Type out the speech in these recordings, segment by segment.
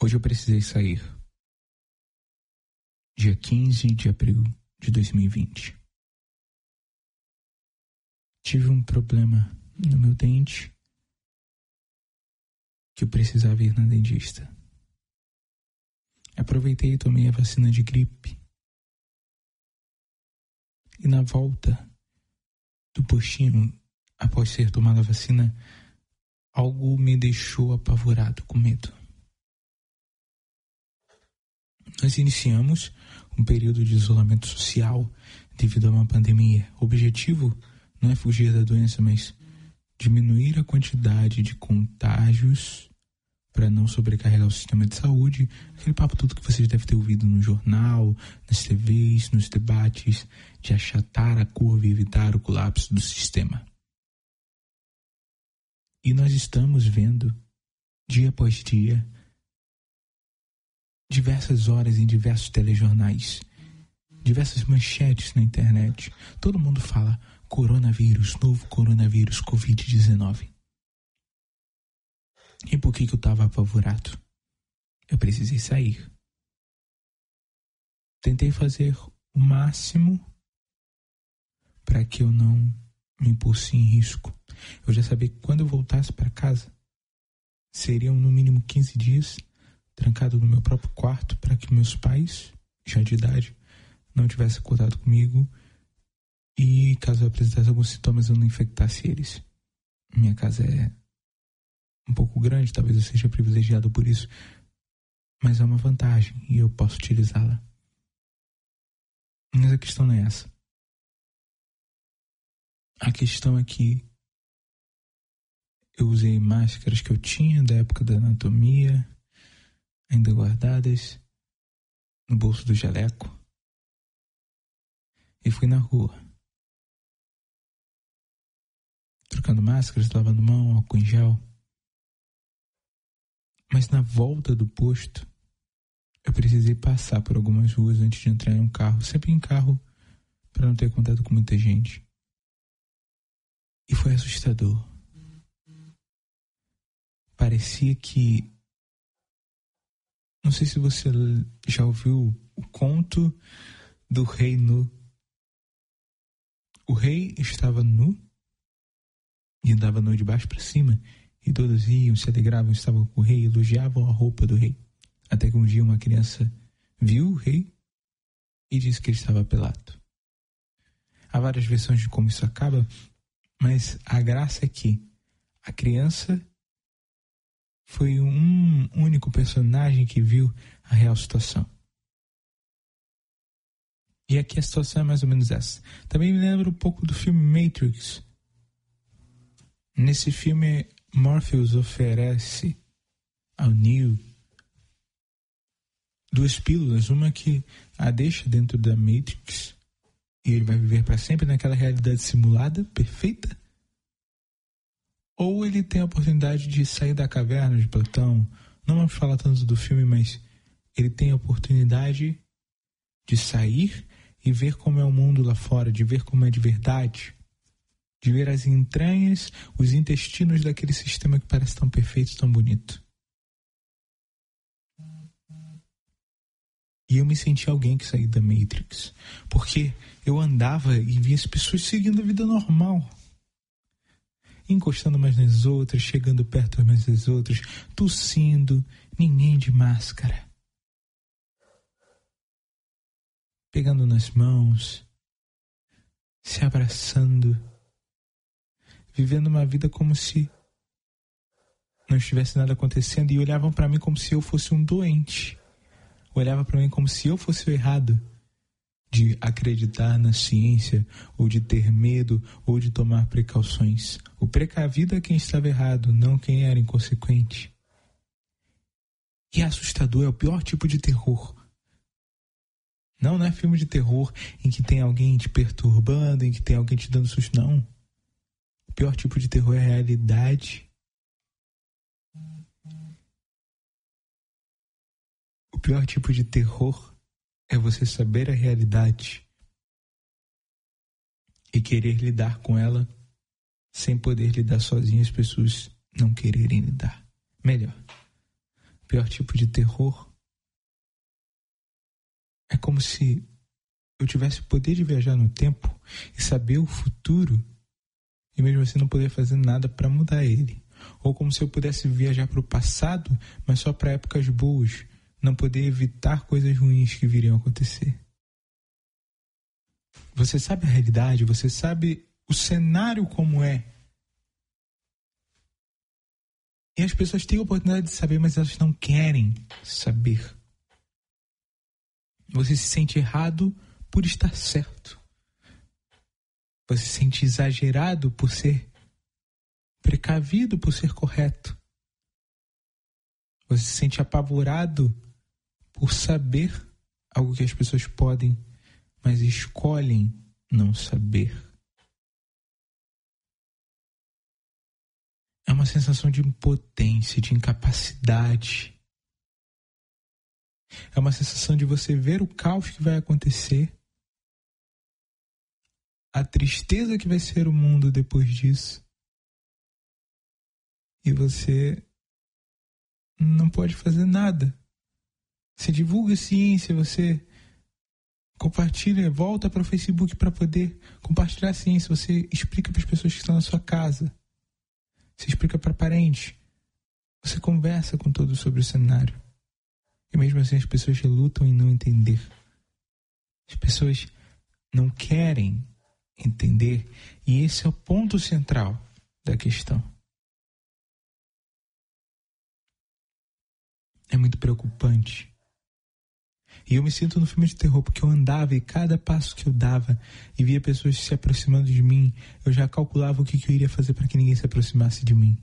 Hoje eu precisei sair. Dia 15 de abril de 2020. Tive um problema no meu dente que eu precisava ir na dentista. Aproveitei e tomei a vacina de gripe. E na volta do postinho, após ser tomada a vacina, algo me deixou apavorado, com medo. Nós iniciamos um período de isolamento social devido a uma pandemia. O objetivo não é fugir da doença, mas diminuir a quantidade de contágios para não sobrecarregar o sistema de saúde. Aquele papo tudo que vocês devem ter ouvido no jornal, nas TVs, nos debates, de achatar a curva e evitar o colapso do sistema. E nós estamos vendo, dia após dia, diversas horas em diversos telejornais, diversas manchetes na internet. Todo mundo fala coronavírus, novo coronavírus, Covid-19. E por que, que eu estava apavorado? Eu precisei sair. Tentei fazer o máximo para que eu não me impus em risco. Eu já sabia que quando eu voltasse para casa, seriam no mínimo 15 dias trancado no meu próprio quarto para que meus pais, já de idade, não tivessem contato comigo e caso eu apresentasse alguns sintomas eu não infectasse eles. Minha casa é um pouco grande, talvez eu seja privilegiado por isso, mas é uma vantagem e eu posso utilizá-la. Mas a questão não é essa. A questão é que eu usei máscaras que eu tinha da época da anatomia, ainda guardadas no bolso do jaleco, e fui na rua, trocando máscaras, lavando mão, álcool em gel. Mas na volta do posto, eu precisei passar por algumas ruas antes de entrar em um carro, sempre em carro, para não ter contato com muita gente. E foi assustador. Parecia que não sei se você já ouviu o conto do rei nu. O rei estava nu e andava nu de baixo para cima, e todos riam, se alegravam, estavam com o rei, elogiavam a roupa do rei. Até que um dia uma criança viu o rei e disse que ele estava pelado. Há várias versões de como isso acaba, mas a graça é que a criança foi um único personagem que viu a real situação. E aqui a situação é mais ou menos essa. Também me lembra um pouco do filme Matrix. Nesse filme, Morpheus oferece ao Neo duas pílulas, uma que a deixa dentro da Matrix e ele vai viver para sempre naquela realidade simulada, perfeita, ou ele tem a oportunidade de sair da caverna de Platão. Não vamos falar tanto do filme, mas ele tem a oportunidade de sair e ver como é o mundo lá fora, de ver como é de verdade, de ver as entranhas, os intestinos daquele sistema que parece tão perfeito, tão bonito. E eu me senti alguém que saiu da Matrix, porque eu andava e via as pessoas seguindo a vida normal encostando mais nas outras, chegando perto mais das outras, tossindo, ninguém de máscara. Pegando nas mãos, se abraçando, vivendo uma vida como se não estivesse nada acontecendo e olhavam para mim como se eu fosse um doente. Olhava para mim como se eu fosse o errado de acreditar na ciência, ou de ter medo, ou de tomar precauções. O precavido é quem estava errado, não quem era inconsequente. E assustador é o pior tipo de terror. Não, não é filme de terror em que tem alguém te perturbando, em que tem alguém te dando susto, não. O pior tipo de terror é a realidade. O pior tipo de terror é você saber a realidade e querer lidar com ela sem poder lidar sozinho, as pessoas não quererem lidar. Melhor, pior tipo de terror. É como se eu tivesse o poder de viajar no tempo e saber o futuro e mesmo assim não poder fazer nada para mudar ele. Ou como se eu pudesse viajar para o passado, mas só para épocas boas, não poder evitar coisas ruins que viriam acontecer. Você sabe a realidade, você sabe o cenário como é. E as pessoas têm a oportunidade de saber, mas elas não querem saber. Você se sente errado por estar certo. Você se sente exagerado por ser precavido por ser correto. Você se sente apavorado por saber algo que as pessoas podem, mas escolhem não saber. É uma sensação de impotência, de incapacidade. É uma sensação de você ver o caos que vai acontecer, a tristeza que vai ser o mundo depois disso, e você não pode fazer nada. Você divulga ciência, você compartilha, volta para o Facebook para poder compartilhar a ciência, você explica para as pessoas que estão na sua casa, você explica para parentes, você conversa com todos sobre o cenário. E mesmo assim as pessoas relutam em não entender. As pessoas não querem entender, e esse é o ponto central da questão. É muito preocupante. E eu me sinto no filme de terror porque eu andava e cada passo que eu dava e via pessoas se aproximando de mim, eu já calculava o que, que eu iria fazer para que ninguém se aproximasse de mim.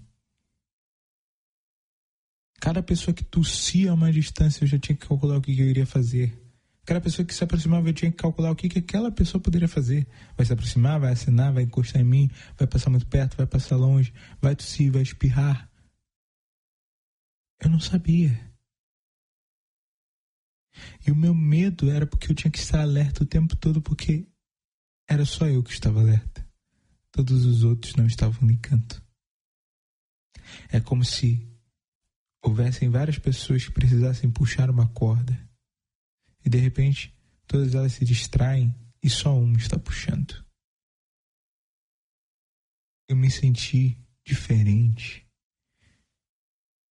Cada pessoa que tossia a uma distância, eu já tinha que calcular o que, que eu iria fazer. Cada pessoa que se aproximava, eu tinha que calcular o que, que aquela pessoa poderia fazer. Vai se aproximar, vai assinar, vai encostar em mim, vai passar muito perto, vai passar longe, vai tossir, vai espirrar. Eu não sabia. E o meu medo era porque eu tinha que estar alerta o tempo todo, porque era só eu que estava alerta. Todos os outros não estavam em canto. É como se houvessem várias pessoas que precisassem puxar uma corda. E de repente, todas elas se distraem e só uma está puxando. Eu me senti diferente.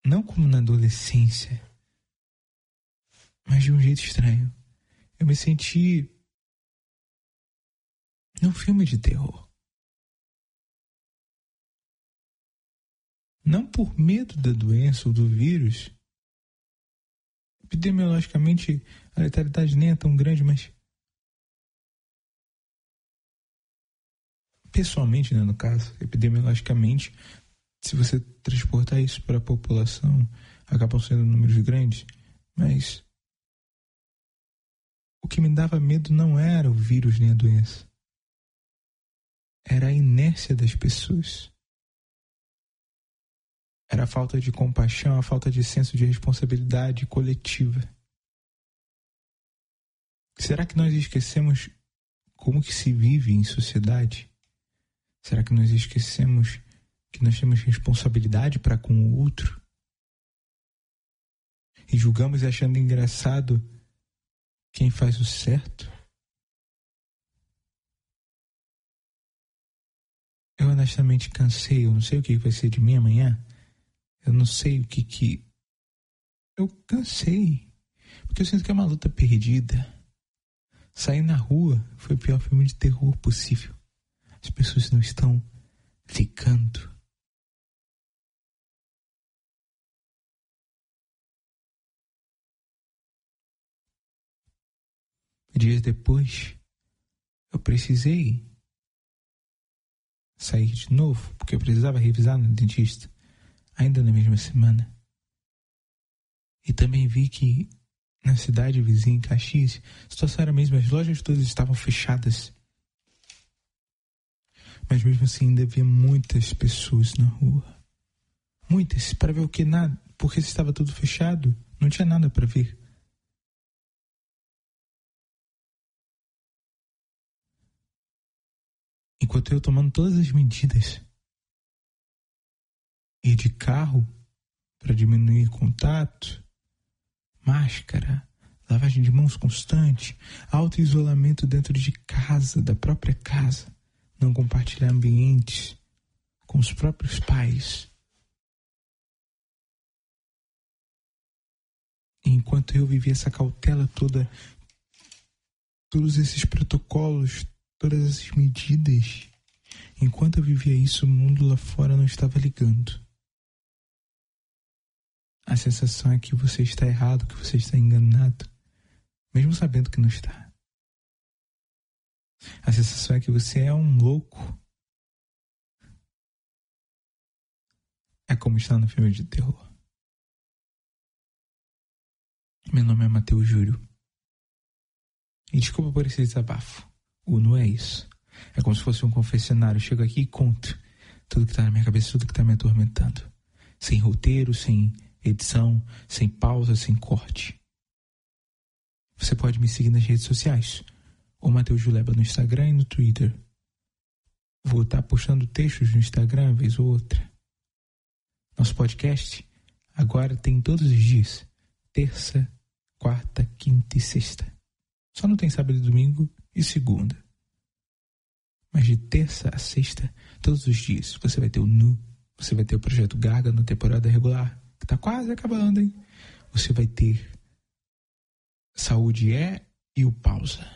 Não como na adolescência, mas de um jeito estranho. Eu me senti num filme de terror. Não por medo da doença ou do vírus. Epidemiologicamente, a letalidade nem é tão grande, mas. Pessoalmente, né, no caso, epidemiologicamente, se você transportar isso para a população, acabam sendo números grandes, mas o que me dava medo não era o vírus nem a doença. Era a inércia das pessoas. Era a falta de compaixão, a falta de senso de responsabilidade coletiva. Será que nós esquecemos como que se vive em sociedade? Será que nós esquecemos que nós temos responsabilidade para com o outro? E julgamos achando engraçado quem faz o certo. Eu honestamente cansei, eu não sei o que vai ser de mim amanhã. Eu não sei o que que. Eu cansei. Porque eu sinto que é uma luta perdida. Sair na rua foi o pior filme de terror possível. As pessoas não estão ficando. Dias depois, eu precisei sair de novo, porque eu precisava revisar no dentista, ainda na mesma semana. E também vi que na cidade vizinha, em Caxias, a situação era a mesma, as lojas todas estavam fechadas. Mas mesmo assim ainda havia muitas pessoas na rua. Muitas, para ver o que nada, porque estava tudo fechado, não tinha nada para ver. Enquanto eu tomando todas as medidas. Ir de carro para diminuir contato, máscara, lavagem de mãos constante, auto-isolamento dentro de casa, da própria casa, não compartilhar ambientes com os próprios pais. Enquanto eu vivia essa cautela toda, todos esses protocolos, todas essas medidas, enquanto eu vivia isso, o mundo lá fora não estava ligando. A sensação é que você está errado, que você está enganado, mesmo sabendo que não está. A sensação é que você é um louco. É como está no filme de terror. Meu nome é Matheus Júlio. E desculpa por esse desabafo. O não é isso. É como se fosse um confessionário. Eu chego aqui e conto tudo que está na minha cabeça, tudo que está me atormentando. Sem roteiro, sem edição, sem pausa, sem corte. Você pode me seguir nas redes sociais, ou Matheus Juleba no Instagram e no Twitter. Vou estar postando textos no Instagram, vez ou outra. Nosso podcast agora tem todos os dias, terça, quarta, quinta e sexta. Só não tem sábado e domingo e segunda. Mas de terça a sexta, todos os dias, você vai ter o Nu, você vai ter o Projeto Garga na temporada regular, que tá quase acabando, hein? Você vai ter Saúde é e o Pausa.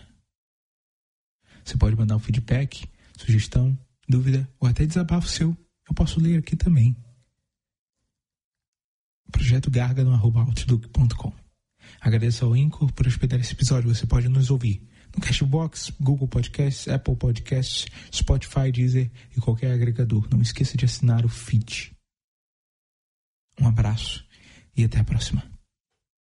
Você pode mandar um feedback, sugestão, dúvida ou até desabafo seu. Eu posso ler aqui também. Projeto Garga no arroba outlook.com. Agradeço ao Incor por hospedar esse episódio. Você pode nos ouvir Cashbox, Google Podcasts, Apple Podcasts, Spotify, Deezer e qualquer agregador. Não esqueça de assinar o feed. Um abraço e até a próxima.